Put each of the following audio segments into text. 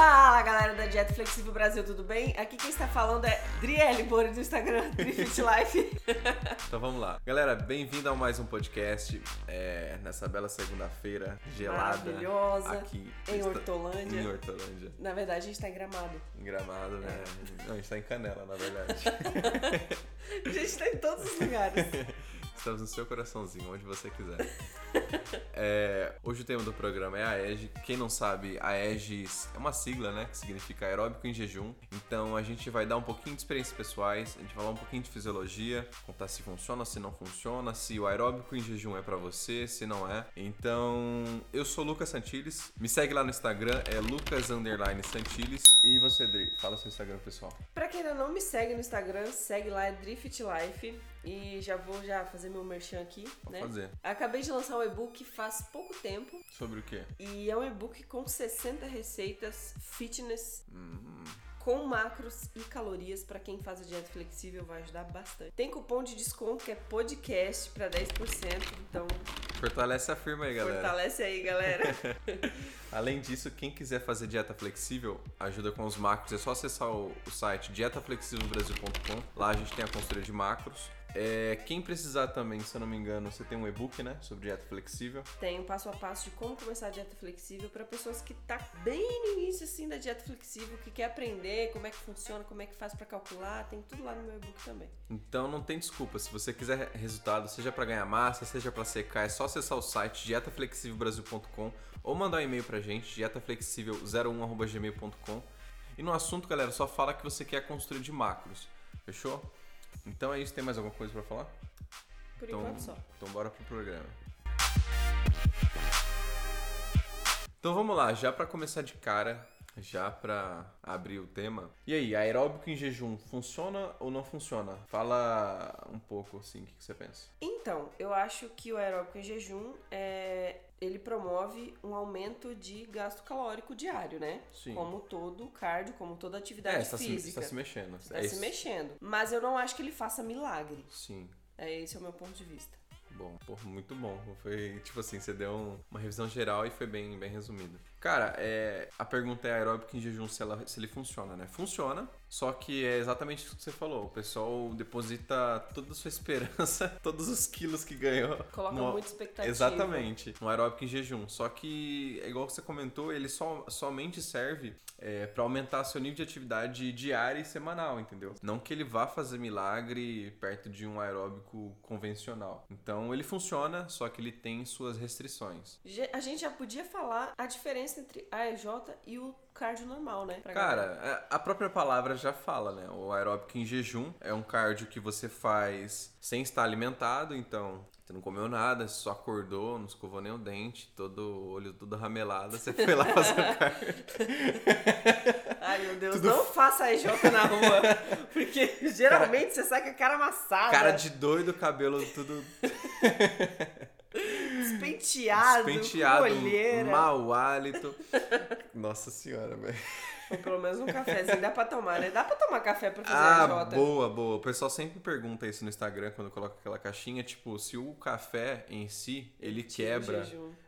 Fala galera da Dieta Flexível Brasil, tudo bem? Aqui quem está falando é Driele Bori do Instagram, Drifit Life. então vamos lá. Galera, bem-vindo a mais um podcast é, nessa bela segunda-feira gelada. Maravilhosa. Aqui em Hortolândia. Em Hortolândia. Na verdade, a gente está em Gramado. Em Gramado, né? É. Não, a gente está em Canela, na verdade. a gente está em todos os lugares. Estamos no seu coraçãozinho, onde você quiser. É, hoje o tema do programa é a EGE. Quem não sabe, a EGE é uma sigla, né? Que significa aeróbico em jejum. Então a gente vai dar um pouquinho de experiências pessoais, a gente vai falar um pouquinho de fisiologia, contar se funciona, se não funciona, se o aeróbico em jejum é para você, se não é. Então, eu sou Lucas Santilles. Me segue lá no Instagram, é Lucas Santilles. E fala seu Instagram pessoal. Pra quem ainda não me segue no Instagram, segue lá, é Drift Life. E já vou já fazer meu merchan aqui, Pode né? fazer. Acabei de lançar um e-book faz pouco tempo. Sobre o quê? E é um e-book com 60 receitas fitness Hum, com macros e calorias para quem faz a dieta flexível vai ajudar bastante. Tem cupom de desconto que é podcast para 10%, então fortalece a firma aí, galera. fortalece aí, galera. Além disso, quem quiser fazer dieta flexível, ajuda com os macros, é só acessar o, o site dietaflexívelbrasil.com. Lá a gente tem a consultoria de macros. É, quem precisar também, se eu não me engano, você tem um e-book, né, sobre dieta flexível. Tem um passo a passo de como começar a dieta flexível para pessoas que tá bem no início assim da dieta flexível, que quer aprender como é que funciona, como é que faz para calcular, tem tudo lá no meu e-book também. Então não tem desculpa, se você quiser resultado, seja para ganhar massa, seja para secar, é só acessar o site dietaflexívelbrasil.com ou mandar um e-mail pra gente, dietaflexível01@gmail.com. E no assunto, galera, só fala que você quer construir de macros. Fechou? Então é isso, tem mais alguma coisa para falar? Por Então, enquanto só. então bora pro programa. Então vamos lá, já para começar de cara, já para abrir o tema. E aí, aeróbico em jejum funciona ou não funciona? Fala um pouco assim, o que, que você pensa? Então, eu acho que o aeróbico em jejum é ele promove um aumento de gasto calórico diário, né? Sim. Como todo cardio, como toda atividade é, você tá, se, física. você tá se mexendo. Tá é se isso. mexendo. Mas eu não acho que ele faça milagre. Sim. É esse é o meu ponto de vista. Bom, pô, muito bom. Foi tipo assim, você deu um- uma revisão geral e foi bem, bem resumido. Cara, é, a pergunta é aeróbico em jejum se, ela- se ele funciona, né? Funciona, só que é exatamente isso que você falou. O pessoal deposita toda a sua esperança, todos os quilos que ganhou. Coloca no- muita expectativa. Exatamente, no aeróbico em jejum. Só que, é igual você comentou, ele só, somente serve é, para aumentar seu nível de atividade diária e semanal, entendeu? Não que ele vá fazer milagre perto de um aeróbico convencional. Então ele funciona, só que ele tem suas restrições. A gente já podia falar a diferença entre a EJ e o cardio normal, né? Cara, galera. a própria palavra já fala, né? O aeróbico em jejum é um cardio que você faz sem estar alimentado, então você não comeu nada, você só acordou, não escovou nem o dente, todo o olho tudo ramelado, você foi lá fazer o cardio. Ai, meu Deus, não faça a EJ na rua. Porque geralmente você sai com a cara amassada, Cara de doido, cabelo tudo despenteado, penteado, com mau hálito. Nossa senhora, velho. Pelo menos um cafezinho dá pra tomar, né? Dá pra tomar café pra fazer Ah, EJ. boa, boa. O pessoal sempre pergunta isso no Instagram quando coloca aquela caixinha, tipo, se o café em si, ele Tira o quebra.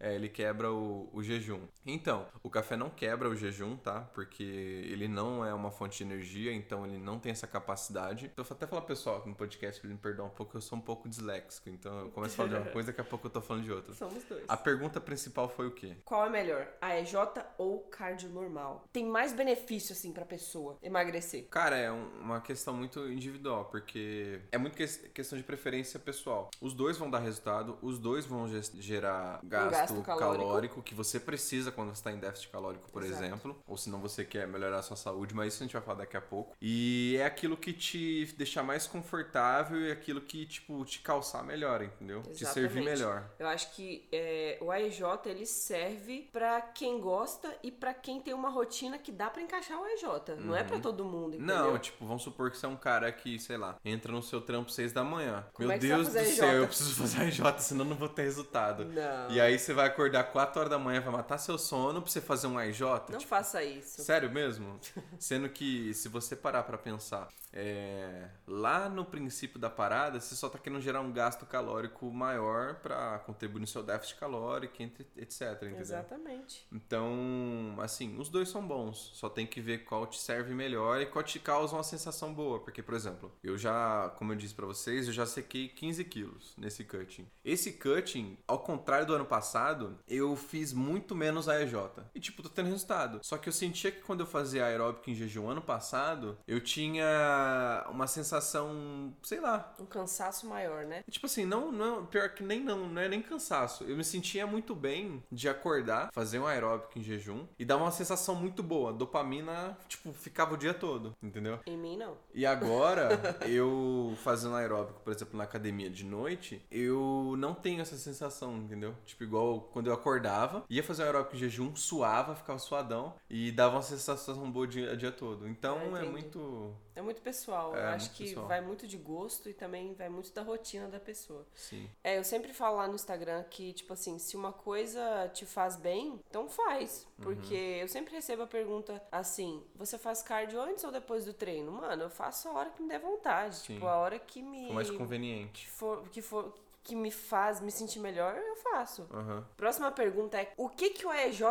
É, ele quebra o, o jejum. Então, o café não quebra o jejum, tá? Porque ele não é uma fonte de energia, então ele não tem essa capacidade. Então, eu vou até falar pessoal aqui no podcast que ele me perdoa um pouco, eu sou um pouco disléxico, então eu começo a falar de uma coisa, daqui a pouco eu tô falando de outra. Somos dois. A pergunta principal foi o quê? Qual é melhor, a EJ ou cardio normal? Tem mais benefício, assim, pra pessoa emagrecer. Cara, é um- uma questão muito individual, porque é muito ques- questão de preferência pessoal. Os dois vão dar resultado, os dois vão gerar gasto, gasto calórico. calórico. que você precisa quando você está em déficit calórico, por Exato. exemplo. Ou se não você quer melhorar a sua saúde, mas isso a gente vai falar daqui a pouco. E é aquilo que te deixar mais confortável e aquilo que, tipo, te calçar melhor, entendeu? Te servir Exatamente. melhor. Eu acho que é, o AEJ ele serve pra quem gosta e pra quem tem uma rotina que dá pra encaixar o AEJ. Não é pra todo mundo, entendeu? Uhum. Não, tipo, vamos supor que você é um cara que, sei lá, entra no seu trampo 6 da manhã. Como Meu é Deus do céu, eu preciso fazer a J, senão eu não vou ter resultado. Não. E aí você vai acordar 4 horas da manhã, vai matar seu sono pra você fazer um IJ. Não tipo, faça isso. Sério mesmo? Sendo que se você parar pra pensar, é, lá no princípio da parada, você só tá querendo gerar um gasto calórico maior pra contribuir no seu déficit calórico, entre- etc. Entendeu? Exatamente. Então, assim, os dois são bons. Só tem que ver qual te serve melhor e qual te causa uma sensação boa. Porque, por exemplo, eu já, como eu disse pra vocês, eu já sequei 15 quilos nesse cutting. Esse cutting, ao contrário do ano passado, eu fiz muito menos AEJ. E, tipo, tô tendo resultado. Só que eu sentia que quando eu fazia aeróbico em jejum ano passado, eu tinha uma sensação, sei lá, Um cansaço maior, né? Tipo assim, não, não, pior que nem não, não é nem cansaço. Eu me sentia muito bem de acordar, fazer um aeróbico em jejum e dar uma sensação muito boa. Dopamina, tipo, ficava o dia todo, entendeu? Em mim, não. E agora, eu fazendo aeróbico, por exemplo, na academia de noite, eu não tenho essa sensação, entendeu? Tipo, igual quando eu acordava, ia fazer um aeróbico em jejum, suava, ficava suadão e dava uma sensação boa o dia, o dia todo. Então Ah, é muito. É muito pessoal. É, eu acho que pessoal. vai muito de gosto e também vai muito da rotina da pessoa. Sim. É, eu sempre falo lá no Instagram que, tipo assim, se uma coisa te faz bem, então faz. Uhum. Porque eu sempre recebo a pergunta assim: você faz cardio antes ou depois do treino? Mano, eu faço a hora que me der vontade. Sim. Tipo, a hora que me. Foi mais conveniente. que for, que for que me faz me sentir melhor, eu faço. Aham. Próxima pergunta é: o que que o EJ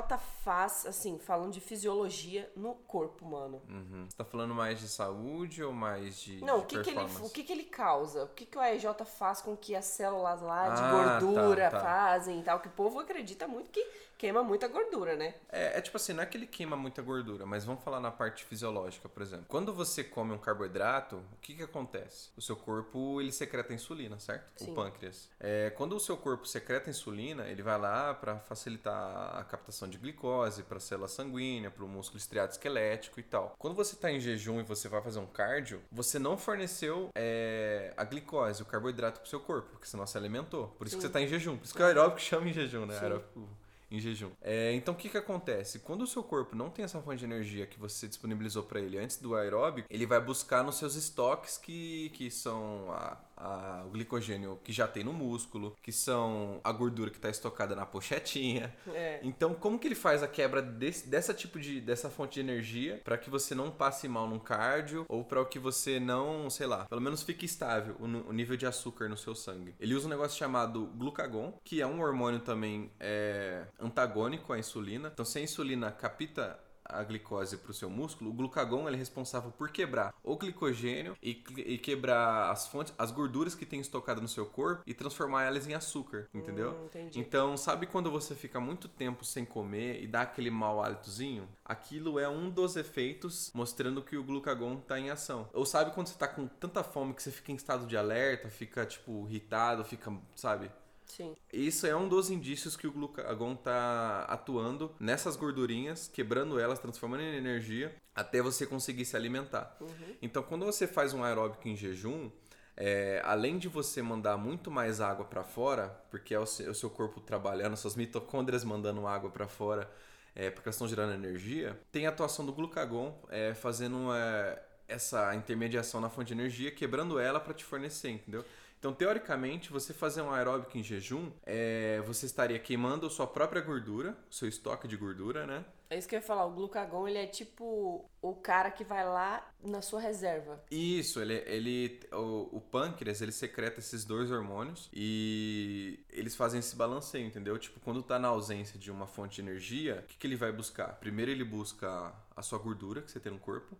faz, assim, falando de fisiologia no corpo, mano? Uhum. Você tá falando mais de saúde ou mais de, Não, de o que que, ele, o que que ele causa? O que que o EJ faz com que as células lá de Ah, gordura tá, tá. fazem e tal? Que o povo acredita muito que queima muita gordura, né? É, é tipo assim, não é que ele queima muita gordura, mas vamos falar na parte fisiológica, por exemplo. Quando você come um carboidrato, o que que acontece? O seu corpo, ele secreta insulina, certo? Sim. O pâncreas. É, quando o seu corpo secreta insulina, ele vai lá para facilitar a captação de glicose para célula sanguínea, para o músculo estriado esquelético e tal. Quando você está em jejum e você vai fazer um cardio, você não forneceu é, a glicose, o carboidrato para o seu corpo, porque senão você alimentou. Por isso que Sim. você está em jejum. Por isso que o aeróbico chama em jejum, né? Sim. Aeróbico em jejum. É, então o que que acontece? Quando o seu corpo não tem essa fonte de energia que você disponibilizou para ele antes do aeróbico, ele vai buscar nos seus estoques que, que são a, a- o glicogênio que já tem no músculo, que são a gordura que está estocada na pochetinha. É. Então, como que ele faz a quebra desse, dessa tipo de dessa fonte de energia para que você não passe mal num cardio ou para que você não, sei lá, pelo menos fique estável o, o nível de açúcar no seu sangue? Ele usa um negócio chamado glucagon, que é um hormônio também é, antagônico à insulina. Então, se a insulina capta a glicose para o seu músculo, o glucagon ele é responsável por quebrar o glicogênio e, e quebrar as fontes, as gorduras que tem estocada no seu corpo e transformar elas em açúcar, entendeu? Hum. Então, sabe quando você fica muito tempo sem comer e dá aquele mau hálitozinho? Aquilo é um dos efeitos mostrando que o glucagon tá em ação. Ou sabe quando você tá com tanta fome que você fica em estado de alerta, fica tipo irritado, fica, sabe? Sim. Isso é um dos indícios que o glucagon tá atuando nessas gordurinhas, quebrando elas, transformando em energia, até você conseguir se alimentar. Então, quando você faz um aeróbico em jejum, é, além de você mandar muito mais água para fora, porque é o, se- é o seu corpo trabalhando, suas mitocôndrias mandando água para fora, é, porque elas estão gerando energia, tem a atuação do glucagon é, fazendo é, essa intermediação na fonte de energia, quebrando ela para te fornecer, entendeu? Então, teoricamente, você fazer um aeróbico em jejum, é, você estaria queimando a sua própria gordura, o seu estoque de gordura, né? É isso que eu ia falar. O glucagon, ele é tipo o cara que vai lá na sua reserva. Isso, ele, ele o, o pâncreas, ele secreta esses dois hormônios e eles fazem esse balanceio, entendeu? Tipo, quando tá na ausência de uma fonte de energia, o que, que ele vai buscar? Primeiro ele busca a sua gordura que você tem no corpo,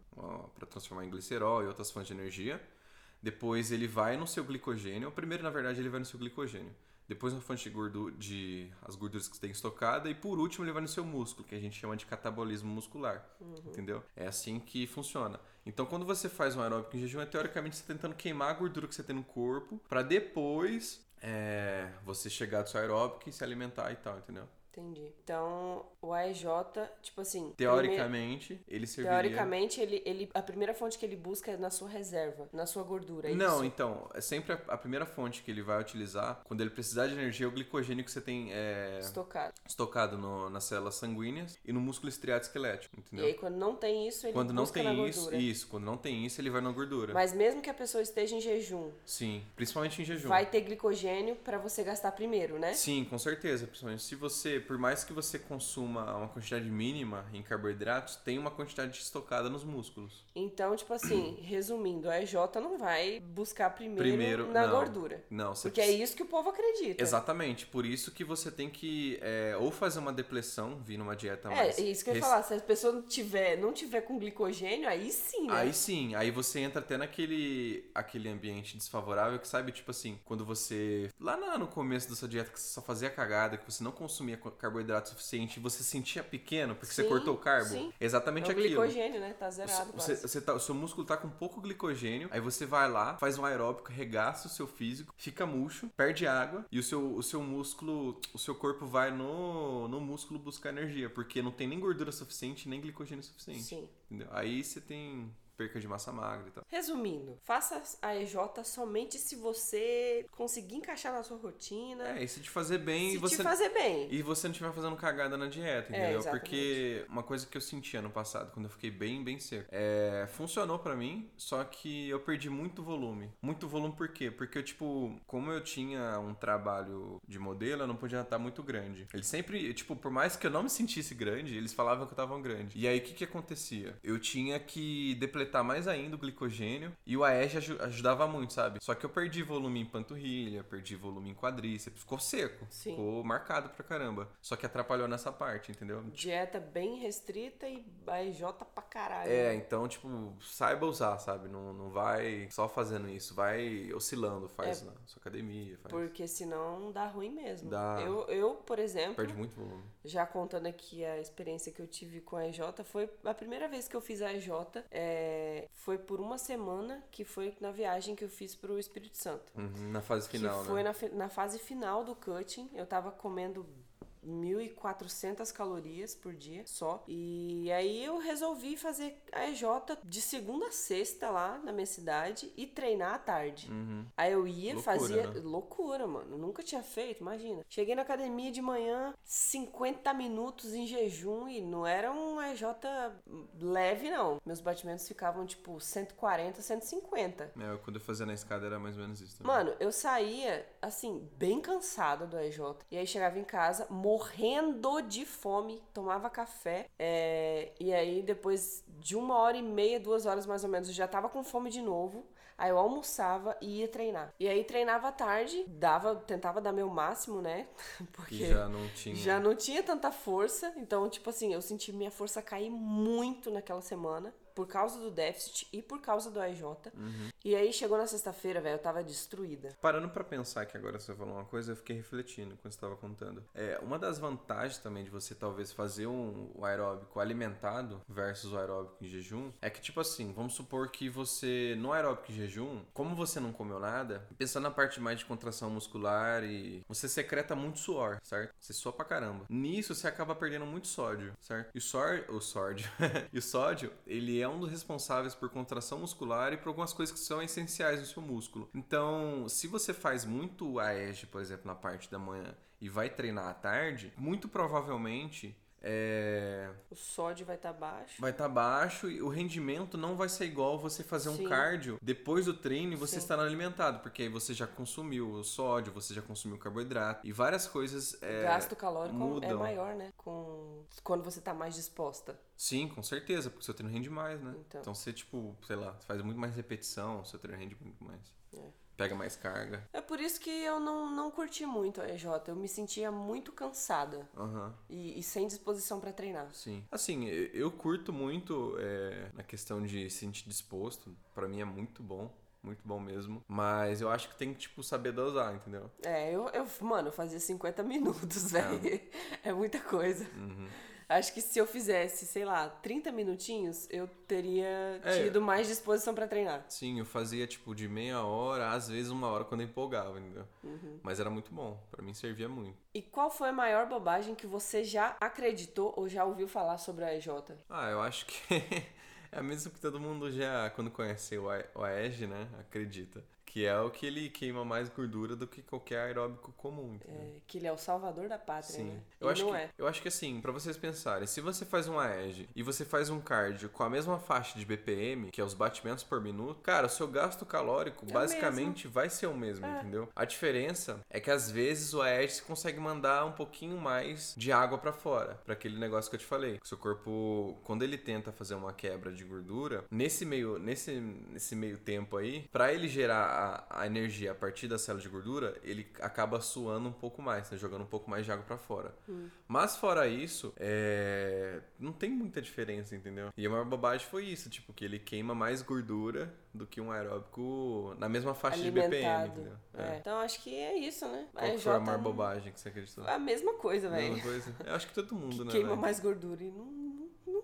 para transformar em glicerol e outras fontes de energia. Depois ele vai no seu glicogênio. Primeiro, na verdade, ele vai no seu glicogênio. Depois na fonte de gordura, de as gorduras que você tem estocada. E por último, ele vai no seu músculo, que a gente chama de catabolismo muscular. Entendeu? É assim que funciona. Então, quando você faz um aeróbico em jejum, é teoricamente você tentando queimar a gordura que você tem no corpo, para depois é, você chegar do seu aeróbico e se alimentar e tal, entendeu? Entendi. Então, o AEJ, tipo assim. Teoricamente, primeiro, ele serviria. Teoricamente, ele, ele, a primeira fonte que ele busca é na sua reserva, na sua gordura. É Não, isso? então, é sempre a, a, primeira fonte que ele vai utilizar quando ele precisar de energia é o glicogênio que você tem é, estocado, estocado no, nas células sanguíneas e no músculo estriado esquelético, entendeu? E aí, quando não tem isso, ele quando não tem na isso, gordura. isso, quando não tem isso, ele vai na gordura. Mas mesmo que a pessoa esteja em jejum, sim, principalmente em jejum, vai ter glicogênio para você gastar primeiro, né? Sim, com certeza, principalmente se você, por mais que você consuma uma quantidade mínima em carboidratos, tem uma quantidade estocada nos músculos. Então, tipo assim, resumindo, a EJ não vai buscar primeiro, Primeiro, na não. gordura. Não, você Porque é isso que o povo acredita. Exatamente, por isso que você tem que é, ou fazer uma depressão, vir numa dieta É, mais. é isso que eu ia falar. Se a pessoa não tiver, não tiver com glicogênio, aí sim, né? Aí sim, aí você entra até naquele aquele ambiente desfavorável que sabe, tipo assim, quando você. Lá no começo da sua dieta que você só fazia cagada, que você não consumia co- carboidrato suficiente e você se sentia pequeno porque você Sim, cortou o carbo. sim. Exatamente é o aquilo. glicogênio, né? Tá zerado Você, você tá, o seu músculo tá com pouco glicogênio, aí você vai lá, faz um aeróbico, regaça o seu físico, fica murcho, perde água e o seu, o seu músculo, o seu corpo vai no, no músculo buscar energia, porque não tem nem gordura suficiente, nem glicogênio suficiente. Sim. Entendeu? Aí você tem perca de massa magra e tal. Resumindo, faça a EJ somente se você conseguir encaixar na sua rotina. É, e se te fazer bem se e você te fazer bem. e você não estiver fazendo cagada na dieta, É, entendeu? exatamente. Porque uma coisa que eu senti ano passado, quando eu fiquei bem, bem seco, é, funcionou pra mim, só que eu perdi muito volume. Muito volume por quê? Porque, eu, tipo, como eu tinha um trabalho de modelo, eu não podia estar muito grande. Eles sempre, tipo, por mais que eu não me sentisse grande, eles falavam que eu tava grande. E aí, o que que acontecia? Eu tinha que depletar mais ainda o glicogênio e o AEG aju- ajudava muito, sabe? Só que eu perdi volume em panturrilha, perdi volume em quadríceps, ficou seco. Sim. Ficou marcado pra caramba. Só que atrapalhou nessa parte, entendeu? Dieta bem restrita e a EJ pra caralho. É, então, tipo, saiba usar, sabe? Não, não vai só fazendo isso, vai oscilando, faz É. na sua academia, faz. Porque senão dá ruim mesmo. Dá. Eu, eu, por exemplo, Perde muito volume. já contando aqui a experiência que eu tive com a EJ, foi a primeira vez que eu fiz a EJ, é, foi por uma semana, que foi na viagem que eu fiz pro Espírito Santo. Uhum, na fase final, que foi né? na, fi- na fase final do cutting. Eu tava comendo 1.400 calorias por dia só. E aí eu resolvi fazer a EJ de segunda a sexta lá na minha cidade e treinar à tarde. Uhum. Aí eu ia, Loucura, fazia. né? Loucura, mano. Nunca tinha feito, imagina. Cheguei na academia de manhã, 50 minutos em jejum e não era um EJ leve, não. Meus batimentos ficavam tipo 140, 150. É, eu- quando eu fazia na escada era mais ou menos isso também. Mano, eu saía, assim, bem cansada do EJ. E aí chegava em casa, morrendo de fome, tomava café. é, E aí, depois de uma hora e meia, duas horas mais ou menos, eu já tava com fome de novo. Aí eu almoçava e ia treinar. E aí treinava à tarde, dava, tentava dar meu máximo, né? Porque que já não tinha. já não tinha tanta força. Então, tipo assim, eu senti minha força cair muito naquela semana. Por causa do déficit e por causa do AJ. Uhum. E aí chegou na sexta-feira, velho, eu tava destruída. Parando pra pensar que agora você falou uma coisa, eu fiquei refletindo quando você estava contando. É, uma das vantagens também de você talvez fazer um o aeróbico alimentado versus o aeróbico em jejum é que, tipo assim, vamos supor que você, no aeróbico em jejum, como você não comeu nada, pensando na parte mais de contração muscular e você secreta muito suor, certo? Você sua pra caramba. Nisso você acaba perdendo muito sódio, certo? E o sódio, o sódio, e o sódio, ele é um dos responsáveis por contração muscular e por algumas coisas que são essenciais no seu músculo. Então, se você faz muito AEG, por exemplo, na parte da manhã e vai treinar à tarde, muito provavelmente é, O sódio vai estar baixo. vai estar baixo e o rendimento não vai ser igual você fazer um Sim. cardio depois do treino e você Sim. estar alimentado, porque aí você já consumiu o sódio, você já consumiu o carboidrato e várias coisas. O É, gasto calórico é mudam. maior, né? Com... Quando você tá mais disposta. Sim, com certeza, porque o seu treino rende mais, né? Então. Então você, tipo, sei lá, faz muito mais repetição, o seu treino rende muito mais. É. Pega mais carga. É por isso que eu não, não curti muito a EJ. Eu me sentia muito cansada Aham. e, e sem disposição pra treinar. Sim. Assim, eu curto muito é, na questão de se sentir disposto. Pra mim é muito bom. Muito bom mesmo. Mas eu acho que tem que, tipo, saber dosar, entendeu? É, eu, eu mano, eu fazia 50 minutos, velho. É muita coisa. Uhum. Acho que se eu fizesse, sei lá, 30 minutinhos, eu teria É. tido mais disposição pra treinar. Sim, eu fazia tipo de meia hora, às vezes uma hora quando eu empolgava, entendeu? Uhum. Mas era muito bom, pra mim servia muito. E qual foi a maior bobagem que você já acreditou ou já ouviu falar sobre a EJ? Ah, eu acho que é a mesma que todo mundo já, quando conhece o AEG, né, acredita. Que é o que ele queima mais gordura do que qualquer aeróbico comum? É, que ele é o salvador da pátria, Sim. né? Eu e acho, não que, é. eu acho que assim, pra vocês pensarem, se você faz um AEG e você faz um cardio com a mesma faixa de BPM, que é os batimentos por minuto, cara, o seu gasto calórico É basicamente vai ser o mesmo, É. entendeu? A diferença é que às vezes o AEG consegue mandar um pouquinho mais de água pra fora, pra aquele negócio que eu te falei. O seu corpo, quando ele tenta fazer uma quebra de gordura, nesse meio, nesse, nesse meio tempo aí, pra ele gerar a, a energia a partir da célula de gordura, ele acaba suando um pouco mais, né? jogando um pouco mais de água pra fora. Mas fora isso, é... não tem muita diferença, entendeu? E a maior bobagem foi isso, tipo, que ele queima mais gordura do que um aeróbico na mesma faixa de BPM, Alimentado. entendeu? É. Então acho que é isso, né? Qual que EJ foi a maior bobagem que você acreditou? A mesma coisa, velho. Mesma coisa? Eu acho que todo mundo, né? Queima velho? mais gordura e não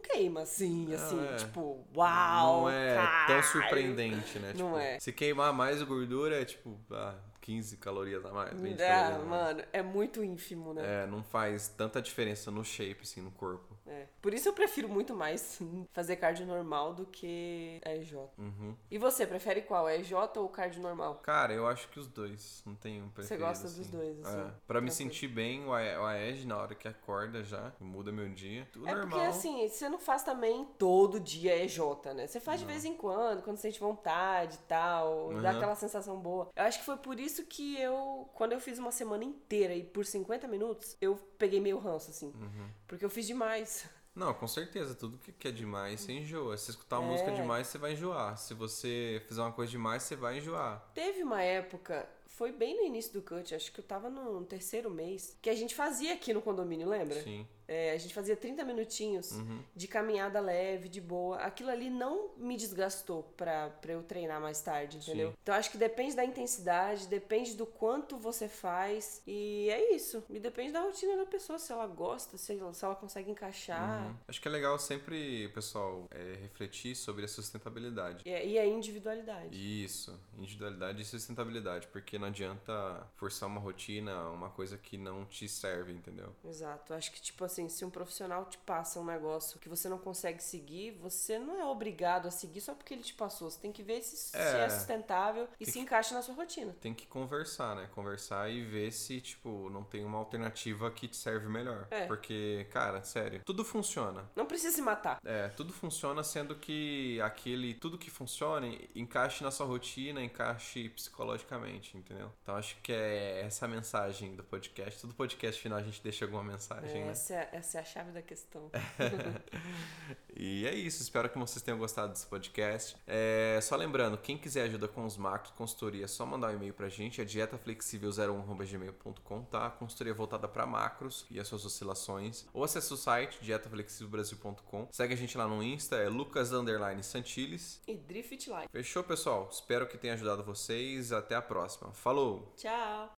queima assim, Não, assim, é. tipo, uau! Não é tão surpreendente, né? Não Tipo, é. Se queimar mais gordura é tipo, ah, 15 calorias a mais, 20 Ah, calorias a mais. mano, é muito ínfimo, né? É, não faz tanta diferença no shape, assim, no corpo. É. Por isso eu prefiro muito mais fazer cardio normal do que EJ. Uhum. E você, prefere qual? EJ ou cardio normal? Cara, eu acho que os dois. Não tem um preferido. gosta assim. dos dois, assim, É. Pra me sentir bem, o AEG na hora que acorda já, muda meu dia. Tudo É normal. porque assim, você não faz também todo dia EJ, né? Você faz de vez em quando, quando sente vontade e tal, dá Aham. aquela sensação boa. Eu acho que foi por isso que eu, quando eu fiz uma semana inteira e por 50 minutos, eu peguei meio ranço, assim. Uhum. Porque eu fiz demais. Não, com certeza. Tudo que que é demais, você enjoa. Se você escutar uma É. música demais, você vai enjoar. Se você fizer uma coisa demais, você vai enjoar. Teve uma época, foi bem no início do cut, acho que eu tava no terceiro mês, que a gente fazia aqui no condomínio, lembra? Sim. É, a gente fazia 30 minutinhos Uhum. de caminhada leve, de boa. Aquilo ali não me desgastou pra, pra eu treinar mais tarde, entendeu? Sim. Então acho que depende da intensidade, depende do quanto você faz. E é isso. E depende da rotina da pessoa, se ela gosta, se ela, se ela consegue encaixar. Uhum. Acho que é legal sempre, pessoal, é, refletir sobre a sustentabilidade. E, e a individualidade. Isso, individualidade e sustentabilidade, porque não adianta forçar uma rotina, uma coisa que não te serve, entendeu? Exato. Acho que, tipo assim, se um profissional te passa um negócio que você não consegue seguir, você não é obrigado a seguir só porque ele te passou. Você tem que ver se se é, É. sustentável e se encaixa na sua rotina. Tem que conversar, né? Conversar e ver se, tipo, não tem uma alternativa que te serve melhor. É. Porque, cara, sério, tudo funciona. Não precisa se matar. É, tudo funciona sendo que aquele, tudo que funcione encaixe na sua rotina, encaixe psicologicamente, entendeu? Então acho que é essa a mensagem do podcast. Todo podcast final a gente deixa alguma mensagem, É, né? essa, é, essa é a chave da questão. E é isso, espero que vocês tenham gostado desse podcast. É, só lembrando, quem quiser ajuda com os macros, consultoria, é só mandar um e-mail pra gente, é dietaflexível01.gmail.com, tá? Consultoria voltada pra macros e as suas oscilações. Ou acesse o site, dietaflexívelbrasil.com. Segue a gente lá no Insta, é lucas underline santiles. E Drift Life. Fechou, pessoal? Espero que tenha ajudado vocês. Até a próxima. Falou! Tchau!